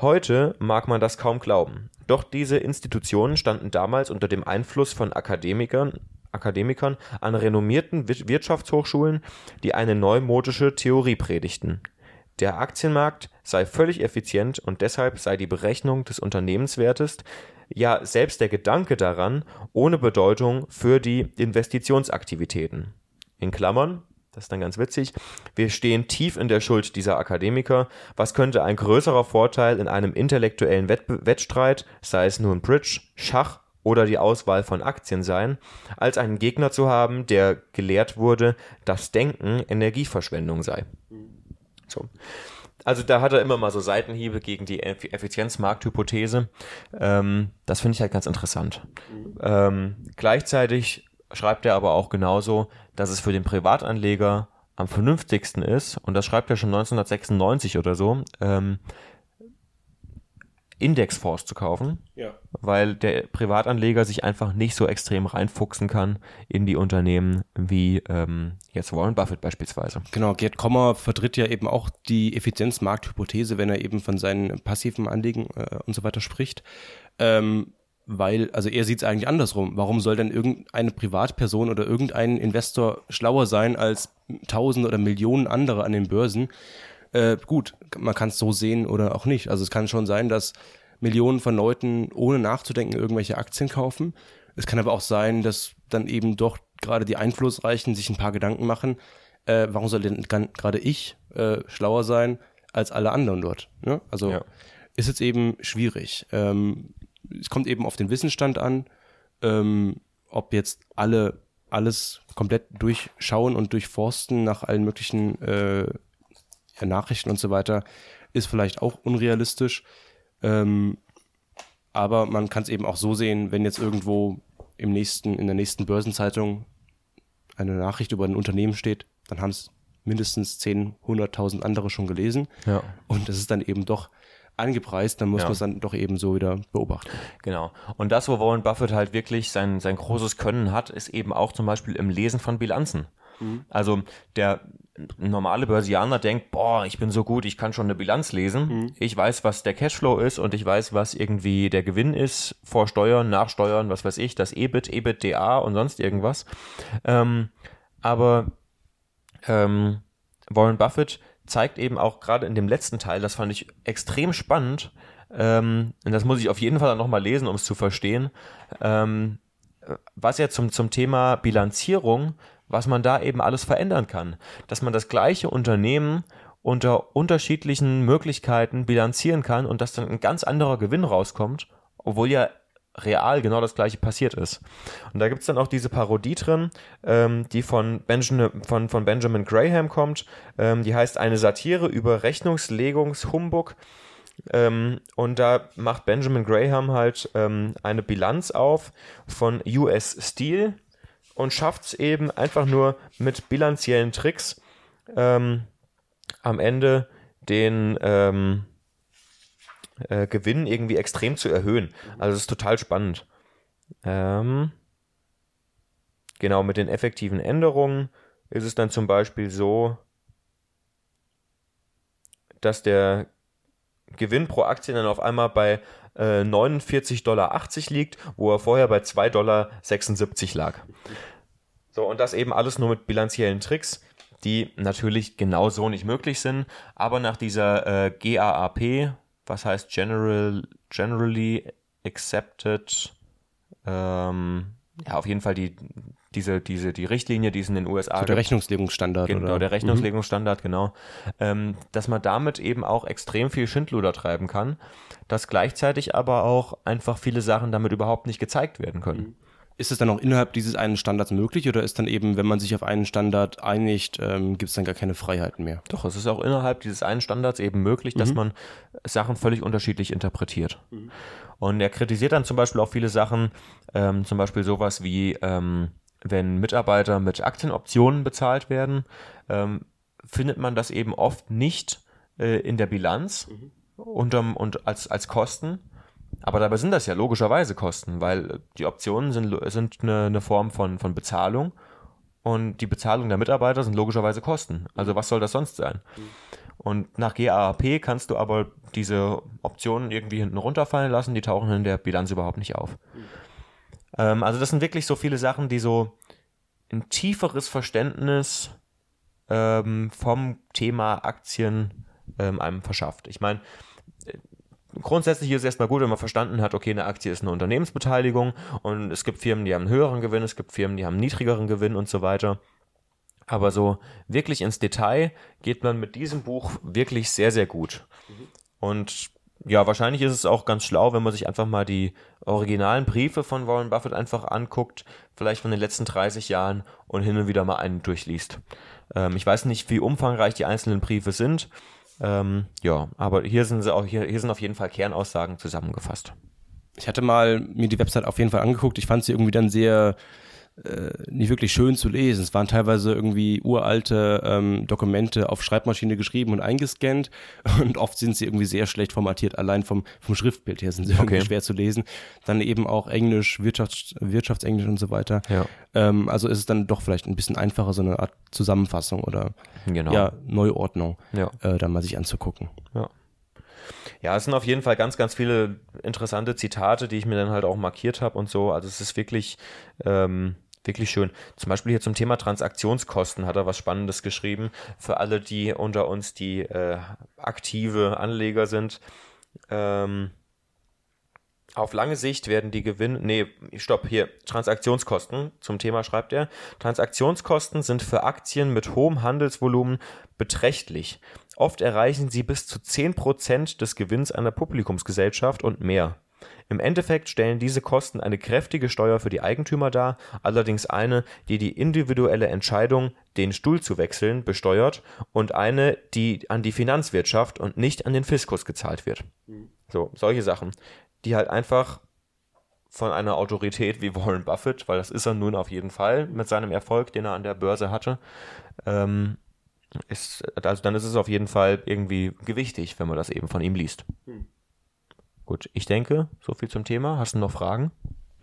Heute mag man das kaum glauben. Doch diese Institutionen standen damals unter dem Einfluss von Akademikern, Akademikern an renommierten Wir- Wirtschaftshochschulen, die eine neumodische Theorie predigten. Der Aktienmarkt sei völlig effizient und deshalb sei die Berechnung des Unternehmenswertes, ja selbst der Gedanke daran, ohne Bedeutung für die Investitionsaktivitäten. In Klammern, das ist dann ganz witzig, wir stehen tief in der Schuld dieser Akademiker. Was könnte ein größerer Vorteil in einem intellektuellen Wettbe Wettstreit, sei es nun Bridge, Schach oder die Auswahl von Aktien sein, als einen Gegner zu haben, der gelehrt wurde, dass Denken Energieverschwendung sei. So. Also da hat er immer mal so Seitenhiebe gegen die Effizienzmarkthypothese. Ähm, das finde ich halt ganz interessant. Ähm, gleichzeitig schreibt er aber auch genauso, dass es für den Privatanleger am vernünftigsten ist, und das schreibt er schon 1996 oder so, ähm, Indexfonds zu kaufen, Ja. weil der Privatanleger sich einfach nicht so extrem reinfuchsen kann in die Unternehmen wie ähm, jetzt Warren Buffett beispielsweise. Genau, Gerd Kommer vertritt ja eben auch die Effizienzmarkthypothese, wenn er eben von seinen passiven Anliegen äh, und so weiter spricht. Ähm, weil, also er sieht es eigentlich andersrum. Warum soll denn irgendeine Privatperson oder irgendein Investor schlauer sein als tausend oder Millionen andere an den Börsen? Äh, gut, man kann es so sehen oder auch nicht. Also es kann schon sein, dass Millionen von Leuten ohne nachzudenken irgendwelche Aktien kaufen. Es kann aber auch sein, dass dann eben doch gerade die Einflussreichen sich ein paar Gedanken machen, äh, warum soll denn gerade ich äh, schlauer sein als alle anderen dort? Ne? Also Ja. ist jetzt eben schwierig. Ähm, es kommt eben auf den Wissensstand an, ähm, ob jetzt alle alles komplett durchschauen und durchforsten nach allen möglichen äh, Nachrichten und so weiter, ist vielleicht auch unrealistisch. Ähm, aber man kann es eben auch so sehen, wenn jetzt irgendwo im nächsten, in der nächsten Börsenzeitung eine Nachricht über ein Unternehmen steht, dann haben es mindestens 10, 100.000 andere schon gelesen. Ja. Und das ist dann eben doch angepreist, dann muss Ja. man es dann doch eben so wieder beobachten. Genau. Und das, wo Warren Buffett halt wirklich sein, sein großes Können hat, ist eben auch zum Beispiel im Lesen von Bilanzen. Also der normale Börsianer denkt, boah, ich bin so gut, ich kann schon eine Bilanz lesen. Ich weiß, was der Cashflow ist und ich weiß, was irgendwie der Gewinn ist vor Steuern, nach Steuern, was weiß ich, das EBIT, EBITDA und sonst irgendwas. Ähm, aber ähm, Warren Buffett zeigt eben auch gerade in dem letzten Teil, das fand ich extrem spannend, ähm, und das muss ich auf jeden Fall nochmal lesen, um es zu verstehen, ähm, was er zum, zum Thema Bilanzierung, was man da eben alles verändern kann. Dass man das gleiche Unternehmen unter unterschiedlichen Möglichkeiten bilanzieren kann und dass dann ein ganz anderer Gewinn rauskommt, obwohl ja real genau das gleiche passiert ist. Und da gibt es dann auch diese Parodie drin, ähm, die von, Benjamin, von, von Benjamin Graham kommt. Ähm, die heißt eine Satire über Rechnungslegungshumbug. Ähm, und da macht Benjamin Graham halt ähm, eine Bilanz auf von US Steel und schafft es eben einfach nur mit bilanziellen Tricks ähm, am Ende den ähm, äh, Gewinn irgendwie extrem zu erhöhen. Also es ist total spannend. Ähm, genau, mit den effektiven Änderungen ist es dann zum Beispiel so, dass der Gewinn pro Aktie dann auf einmal bei äh, 49,80 Dollar liegt, wo er vorher bei 2,76 Dollar lag. So, und das eben alles nur mit bilanziellen Tricks, die natürlich genau so nicht möglich sind, aber nach dieser äh, GAAP, was heißt General, Generally Accepted, ähm, ja, auf jeden Fall die, diese, diese, die Richtlinie, die es in den USA So der Rechnungslegungsstandard. Genau, oder? der Rechnungslegungsstandard, genau. Ähm, dass man damit eben auch extrem viel Schindluder treiben kann, dass gleichzeitig aber auch einfach viele Sachen damit überhaupt nicht gezeigt werden können. Ist es dann auch innerhalb dieses einen Standards möglich oder ist dann eben, wenn man sich auf einen Standard einigt, ähm, gibt es dann gar keine Freiheiten mehr? Doch, es ist auch innerhalb dieses einen Standards eben möglich, dass man Sachen völlig unterschiedlich interpretiert. Und er kritisiert dann zum Beispiel auch viele Sachen, ähm, zum Beispiel sowas wie, ähm, wenn Mitarbeiter mit Aktienoptionen bezahlt werden, ähm, findet man das eben oft nicht äh, in der Bilanz unterm, und als, als Kosten. Aber dabei sind das ja logischerweise Kosten, weil die Optionen sind, sind eine, eine Form von, von Bezahlung und die Bezahlung der Mitarbeiter sind logischerweise Kosten. Also was soll das sonst sein? Und nach GAAP kannst du aber diese Optionen irgendwie hinten runterfallen lassen, die tauchen in der Bilanz überhaupt nicht auf. Ähm, also das sind wirklich so viele Sachen, die so ein tieferes Verständnis ähm, vom Thema Aktien ähm, einem verschafft. Ich meine, äh, grundsätzlich ist es erstmal gut, wenn man verstanden hat, okay, eine Aktie ist eine Unternehmensbeteiligung und es gibt Firmen, die haben einen höheren Gewinn, es gibt Firmen, die haben einen niedrigeren Gewinn und so weiter. Aber so wirklich ins Detail geht man mit diesem Buch wirklich sehr, sehr gut. Und Ja, wahrscheinlich ist es auch ganz schlau, wenn man sich einfach mal die originalen Briefe von Warren Buffett einfach anguckt, vielleicht von den letzten 30 Jahren und hin und wieder mal einen durchliest. Ähm, ich weiß nicht, wie umfangreich die einzelnen Briefe sind. Ähm, ja, aber hier sind sie auch, hier, hier sind auf jeden Fall Kernaussagen zusammengefasst. Ich hatte mal mir die Website auf jeden Fall angeguckt. Ich fand sie irgendwie dann sehr nicht wirklich schön zu lesen. Es waren teilweise irgendwie uralte ähm, Dokumente auf Schreibmaschine geschrieben und eingescannt und oft sind sie irgendwie sehr schlecht formatiert. Allein vom, vom Schriftbild her sind sie irgendwie Okay. schwer zu lesen. Dann eben auch Englisch, Wirtschafts-, Wirtschaftsenglisch und so weiter. Ja. Ähm, also ist es dann doch vielleicht ein bisschen einfacher, so eine Art Zusammenfassung oder Genau. ja, Neuordnung Ja. äh, dann mal sich anzugucken. Ja. Ja, es sind auf jeden Fall ganz, ganz viele interessante Zitate, die ich mir dann halt auch markiert habe und so. Also es ist wirklich, ähm, wirklich schön. Zum Beispiel hier zum Thema Transaktionskosten hat er was Spannendes geschrieben. Für alle, die unter uns, die äh, aktive Anleger sind. Ähm, auf lange Sicht werden die Gewinne, nee, stopp, hier, Transaktionskosten zum Thema schreibt er. Transaktionskosten sind für Aktien mit hohem Handelsvolumen beträchtlich. Oft erreichen sie bis zu 10% des Gewinns einer Publikumsgesellschaft und mehr. Im Endeffekt stellen diese Kosten eine kräftige Steuer für die Eigentümer dar, allerdings eine, die die individuelle Entscheidung, den Stuhl zu wechseln, besteuert und eine, die an die Finanzwirtschaft und nicht an den Fiskus gezahlt wird. So, solche Sachen, die halt einfach von einer Autorität wie Warren Buffett, weil das ist er nun auf jeden Fall mit seinem Erfolg, den er an der Börse hatte, ähm, ist, also dann ist es auf jeden Fall irgendwie gewichtig, wenn man das eben von ihm liest. Gut, ich denke, so viel zum Thema. Hast du noch Fragen?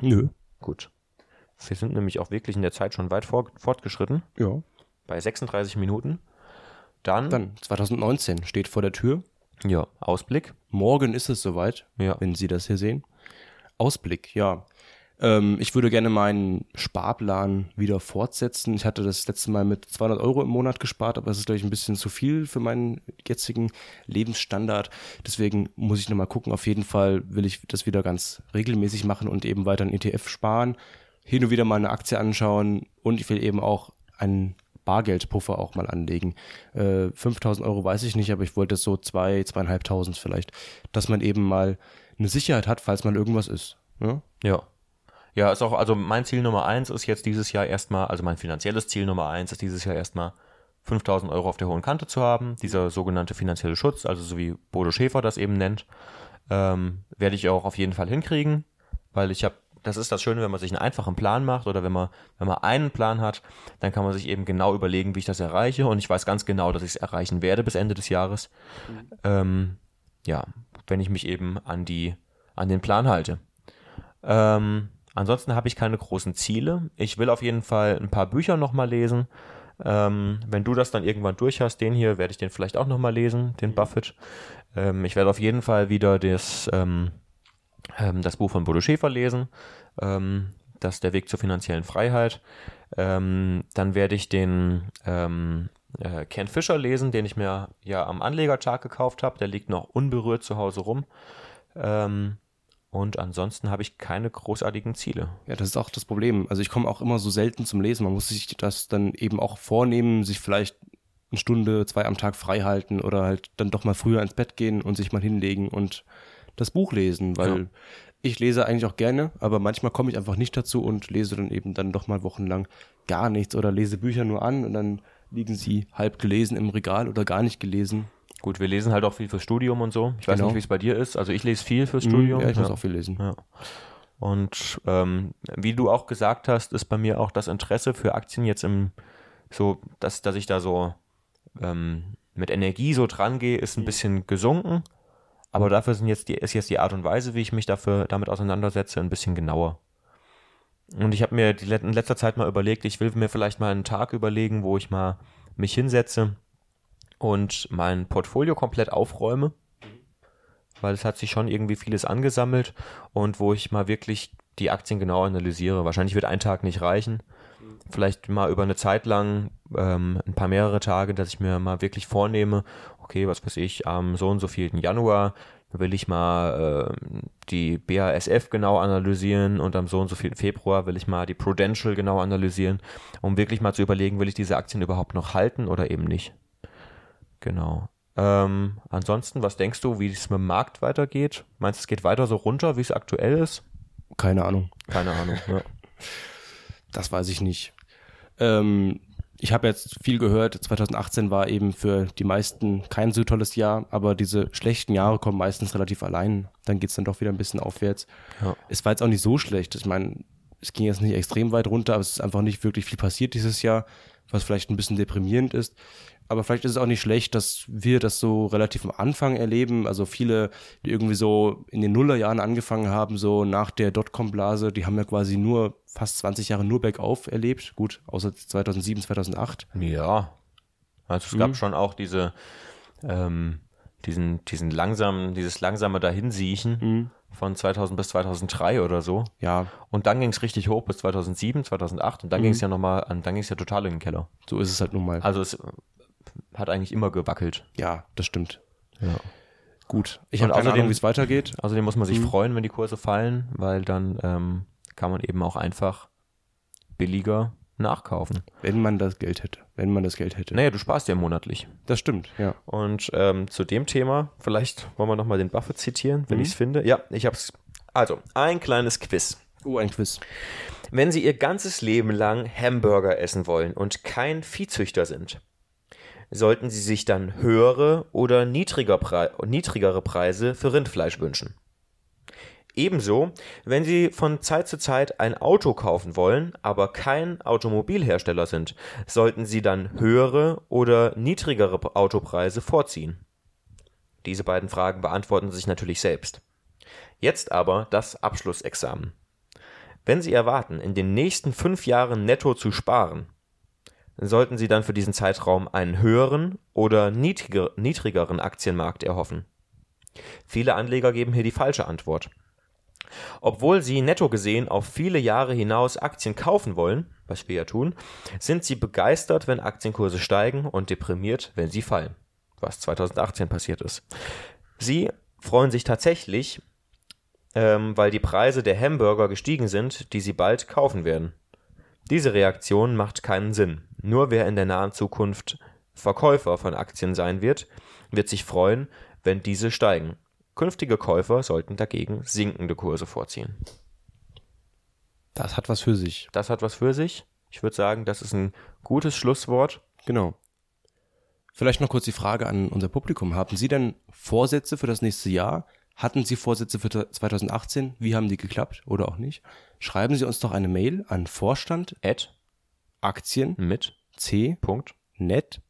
Nö. Gut. Wir sind nämlich auch wirklich in der Zeit schon weit vor, fortgeschritten, Ja. bei 36 Minuten. Dann, Dann 2019 steht vor der Tür. ja, Ausblick. Morgen ist es soweit, Ja. wenn Sie das hier sehen. Ausblick, ja. Ähm, ich würde gerne meinen Sparplan wieder fortsetzen. Ich hatte das letzte Mal mit 200 Euro im Monat gespart, aber es ist, glaube ich, ein bisschen zu viel für meinen jetzigen Lebensstandard. Deswegen muss ich nochmal gucken. Auf jeden Fall will ich das wieder ganz regelmäßig machen und eben weiter einen ETF sparen, hin und wieder mal eine Aktie anschauen und ich will eben auch einen Bargeldpuffer auch mal anlegen. Äh, 5000 Euro weiß ich nicht, aber ich wollte so zwei, zweieinhalbtausend vielleicht, dass man eben mal eine Sicherheit hat, falls mal irgendwas ist. Ja? Ja. Ja, ist auch, also mein Ziel Nummer eins ist jetzt dieses Jahr erstmal, also mein finanzielles Ziel Nummer eins ist dieses Jahr erstmal 5000 Euro auf der hohen Kante zu haben. Dieser sogenannte finanzielle Schutz, also so wie Bodo Schäfer das eben nennt, ähm, werde ich auch auf jeden Fall hinkriegen, weil ich habe, das ist das Schöne, wenn man sich einen einfachen Plan macht oder wenn man, wenn man einen Plan hat, dann kann man sich eben genau überlegen, wie ich das erreiche und ich weiß ganz genau, dass ich es erreichen werde bis Ende des Jahres. Ähm, ja, wenn ich mich eben an die, an den Plan halte. Ähm, ansonsten habe ich keine großen Ziele. Ich will auf jeden Fall ein paar Bücher nochmal lesen. Ähm, wenn du das dann irgendwann durch hast, den hier, werde ich den vielleicht auch nochmal lesen, den Buffett. Ähm, ich werde auf jeden Fall wieder das, ähm, ähm, das Buch von Bodo Schäfer lesen. Ähm, das ist der Weg zur finanziellen Freiheit. Ähm, dann werde ich den ähm, äh, Ken Fischer lesen, den ich mir ja am Anlegertag gekauft habe. Der liegt noch unberührt zu Hause rum. Ähm, und ansonsten habe ich keine großartigen Ziele. Ja, das ist auch das Problem. Also ich komme auch immer so selten zum Lesen. Man muss sich das dann eben auch vornehmen, sich vielleicht eine Stunde, zwei am Tag frei halten oder halt dann doch mal früher ins Bett gehen und sich mal hinlegen und das Buch lesen, weil Ja. ich lese eigentlich auch gerne, aber manchmal komme ich einfach nicht dazu und lese dann eben dann doch mal wochenlang gar nichts oder lese Bücher nur an und dann liegen sie halb gelesen im Regal oder gar nicht gelesen. Gut, wir lesen halt auch viel fürs Studium und so. Ich weiß Genau. nicht, wie es bei dir ist. Also ich lese viel fürs Studium. Ja, ich muss auch viel lesen. Ja. Und ähm, wie du auch gesagt hast, ist bei mir auch das Interesse für Aktien jetzt im so, dass, dass ich da so ähm, mit Energie so dran gehe, ist ein bisschen gesunken. Aber dafür sind jetzt die, ist jetzt die Art und Weise, wie ich mich dafür damit auseinandersetze, ein bisschen genauer. Und ich habe mir die, in letzter Zeit mal überlegt, ich will mir vielleicht mal einen Tag überlegen, wo ich mal mich hinsetze und mein Portfolio komplett aufräume weil es hat sich schon irgendwie vieles angesammelt und wo ich mal wirklich die Aktien genau analysiere. Wahrscheinlich wird ein Tag nicht reichen. Vielleicht mal über eine Zeit lang, ähm, ein paar mehrere Tage, dass ich mir mal wirklich vornehme, okay, was weiß ich, am so und so vielen Januar will ich mal äh, die BASF genau analysieren und am so und so vielen Februar will ich mal die Prudential genau analysieren, um wirklich mal zu überlegen, will ich diese Aktien überhaupt noch halten oder eben nicht. Genau. Ähm, ansonsten, was denkst du, wie es mit dem Markt weitergeht? Meinst du, es geht weiter so runter, wie es aktuell ist? Keine Ahnung. Keine Ahnung. Ja. Das weiß ich nicht. Ähm, ich habe jetzt viel gehört, 2018 war eben für die meisten kein so tolles Jahr, aber diese schlechten Jahre kommen meistens relativ allein. Dann geht's dann doch wieder ein bisschen aufwärts. Ja. Es war jetzt auch nicht so schlecht. Ich meine, es ging jetzt nicht extrem weit runter, aber es ist einfach nicht wirklich viel passiert dieses Jahr, was vielleicht ein bisschen deprimierend ist. Aber vielleicht ist es auch nicht schlecht, dass wir das so relativ am Anfang erleben. Also viele, die irgendwie so in den Nullerjahren angefangen haben, so nach der Dotcom-Blase, die haben ja quasi nur fast 20 Jahre nur bergauf erlebt. Gut, außer 2007, 2008. Ja. Also es Mhm. gab schon auch diese, ähm, diesen, diesen langsamen, dieses langsame Dahinsiechen Mhm. von 2000 bis 2003 oder so. Ja, Und dann ging es richtig hoch bis 2007, 2008 und dann Mhm. ging es ja nochmal an, dann ging es ja total in den Keller. so ist es halt nun mal. Also es hat eigentlich immer gewackelt. Ja, das stimmt. Ja. Gut. Ich habe keine außerdem- Ahnung, wie es weitergeht. Außerdem muss man sich Mhm. freuen, wenn die Kurse fallen, weil dann ähm, kann man eben auch einfach billiger nachkaufen. Wenn man das Geld hätte. Wenn man das Geld hätte. Naja, du sparst ja monatlich. Das stimmt, ja. Und ähm, zu dem Thema, vielleicht wollen wir nochmal den Buffett zitieren, wenn Mhm. ich es finde. Ja, ich hab's. Also, ein kleines Quiz. Oh, ein Quiz. Wenn Sie Ihr ganzes Leben lang Hamburger essen wollen und kein Viehzüchter sind, sollten Sie sich dann höhere oder niedriger Pre niedrigere Preise für Rindfleisch wünschen. Ebenso, wenn Sie von Zeit zu Zeit ein Auto kaufen wollen, aber kein Automobilhersteller sind, sollten Sie dann höhere oder niedrigere Autopreise vorziehen. Diese beiden Fragen beantworten sich natürlich selbst. Jetzt aber das Abschlussexamen. Wenn Sie erwarten, in den nächsten fünf Jahren netto zu sparen, sollten Sie dann für diesen Zeitraum einen höheren oder niedriger, niedrigeren Aktienmarkt erhoffen. Viele Anleger geben hier die falsche Antwort. Obwohl sie netto gesehen auf viele Jahre hinaus Aktien kaufen wollen, was wir ja tun, sind sie begeistert, wenn Aktienkurse steigen und deprimiert, wenn sie fallen, was 2018 passiert ist. Sie freuen sich tatsächlich, ähm, weil die Preise der Hamburger gestiegen sind, die sie bald kaufen werden. Diese Reaktion macht keinen Sinn. Nur wer in der nahen Zukunft Verkäufer von Aktien sein wird, wird sich freuen, wenn diese steigen. Künftige Käufer sollten dagegen sinkende Kurse vorziehen. Das hat was für sich. Das hat was für sich. Ich würde sagen, das ist ein gutes Schlusswort. Genau. Vielleicht noch kurz die Frage an unser Publikum. Haben Sie denn Vorsätze für das nächste Jahr? Hatten Sie Vorsätze für 2018? Wie haben die geklappt oder auch nicht? Schreiben Sie uns doch eine Mail an Vorstand Ad Aktien mit C Punkt. net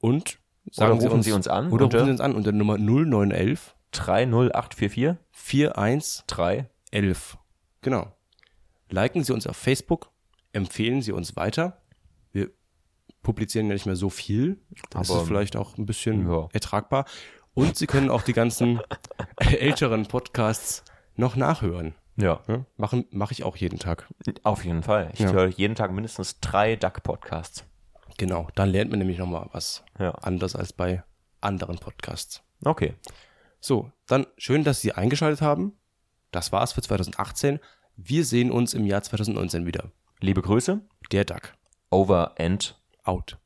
und sagen Oder rufen Sie uns an oder unter- rufen Sie uns an unter Nummer 0911 30844 4111. 3 Genau. Liken Sie uns auf Facebook, empfehlen Sie uns weiter. Wir publizieren ja nicht mehr so viel. Das Aber- ist vielleicht auch ein bisschen Ja. ertragbar. Und Sie können auch die ganzen älteren Podcasts noch nachhören. Ja, mache ich auch jeden Tag. auf jeden Fall. Ich Ja. höre jeden Tag mindestens drei Duck-Podcasts. Genau, dann lernt man nämlich noch mal was Ja. anderes als bei anderen Podcasts. Okay. So, dann schön, dass Sie eingeschaltet haben. Das war's für 2018. Wir sehen uns im Jahr 2019 wieder. Liebe Grüße. Der Duck. Over and Out.